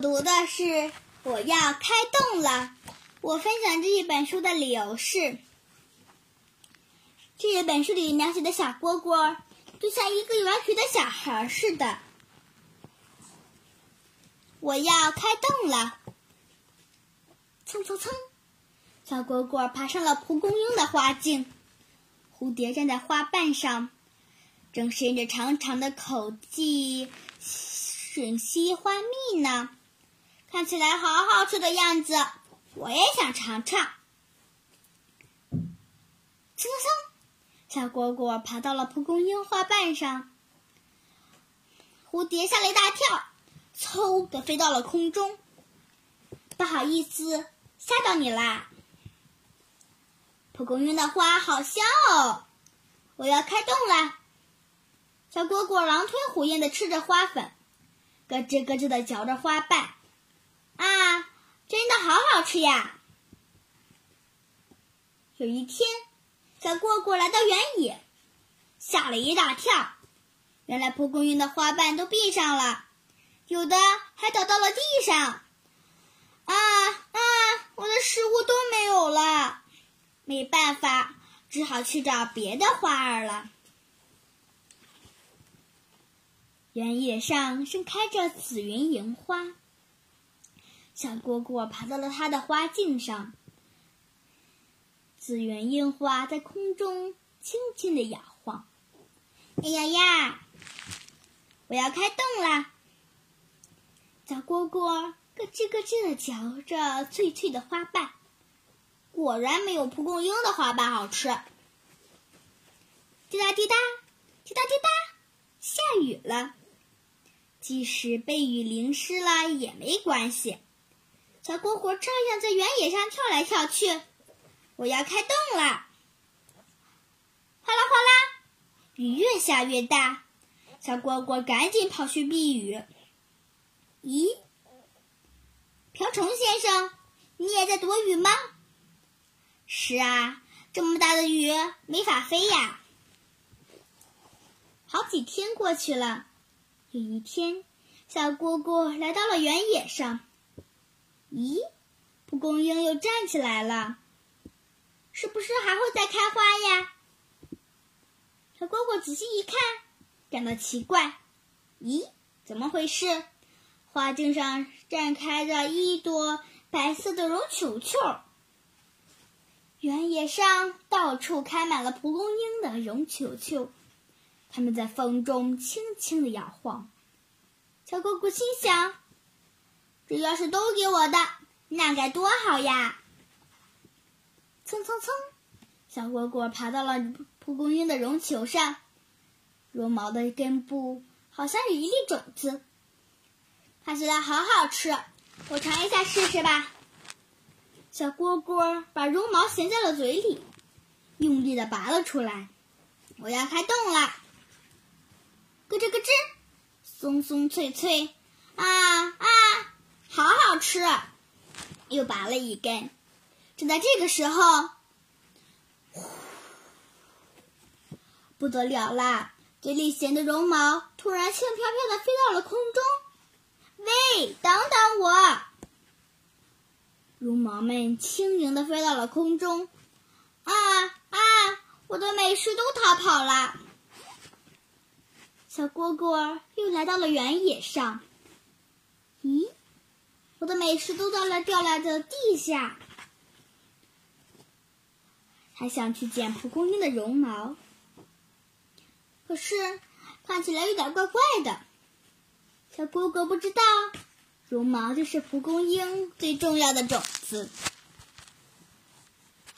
读的是我要开动了。我分享这一本书的理由是，这一本书里描写的小蝈蝈就像一个顽皮的小孩似的。我要开动了，蹭蹭蹭，小蝈蝈爬上了蒲公英的花茎。蝴蝶站在花瓣上，正伸着长长的口技吮吸花蜜呢，看起来好好吃的样子。我也想尝尝。蹭蹭蹭，小蝈蝈爬到了蒲公英花瓣上，蝴蝶吓了一大跳，嗖的飞到了空中。不好意思，吓到你啦。蒲公英的花好香哦！我要开动了。小蝈蝈狼吞虎咽的吃着花粉，咯吱咯吱的嚼着花瓣，啊，真的好好吃呀！有一天，小蝈蝈来到原野，吓了一大跳。原来蒲公英的花瓣都闭上了，有的还倒到了地上。啊啊！我的食物都没有了。没办法，只好去找别的花儿了。原野上盛开着紫云银花，小蝈蝈爬到了它的花茎上。紫云樱花在空中轻轻的摇晃。哎呀呀！我要开动啦！小蝈蝈咯吱咯吱的嚼着脆脆的花瓣。果然没有蒲公英的花瓣好吃。滴答滴答，滴答滴答，下雨了。即使被雨淋湿了也没关系，小蝈蝈照样在原野上跳来跳去。我要开动了！哗啦哗啦，雨越下越大，小蝈蝈赶紧跑去避雨。咦，瓢虫先生，你也在躲雨吗？是啊，这么大的雨没法飞呀。好几天过去了，有一天，小蝈蝈来到了原野上。咦，蒲公英又站起来了，是不是还会再开花呀？小蝈蝈仔细一看，感到奇怪。咦，怎么回事？花茎上绽开着一朵白色的绒球球。原野上到处开满了蒲公英的绒球球，它们在风中轻轻的摇晃。小蝈蝈心想：“这要是都给我的，那该多好呀！”蹭蹭蹭，小蝈蝈爬到了蒲公英的绒球上，绒毛的根部好像有一粒种子，看起来好好吃，我尝一下试试吧。小蝈蝈把绒毛衔在了嘴里，用力的拔了出来。我要开动了，咯吱咯吱，松松脆脆，好吃！又拔了一根。正在这个时候，不得了啦！嘴里衔的绒毛突然轻飘飘的飞到了空中。喂，等等我！绒毛们轻盈的飞到了空中，啊啊！我的美食都逃跑了。小蝈蝈又来到了原野上。咦，我的美食都到了掉落的地下。还想去捡蒲公英的绒毛，可是看起来有点怪怪的。小蝈蝈不知道。绒毛就是蒲公英最重要的种子。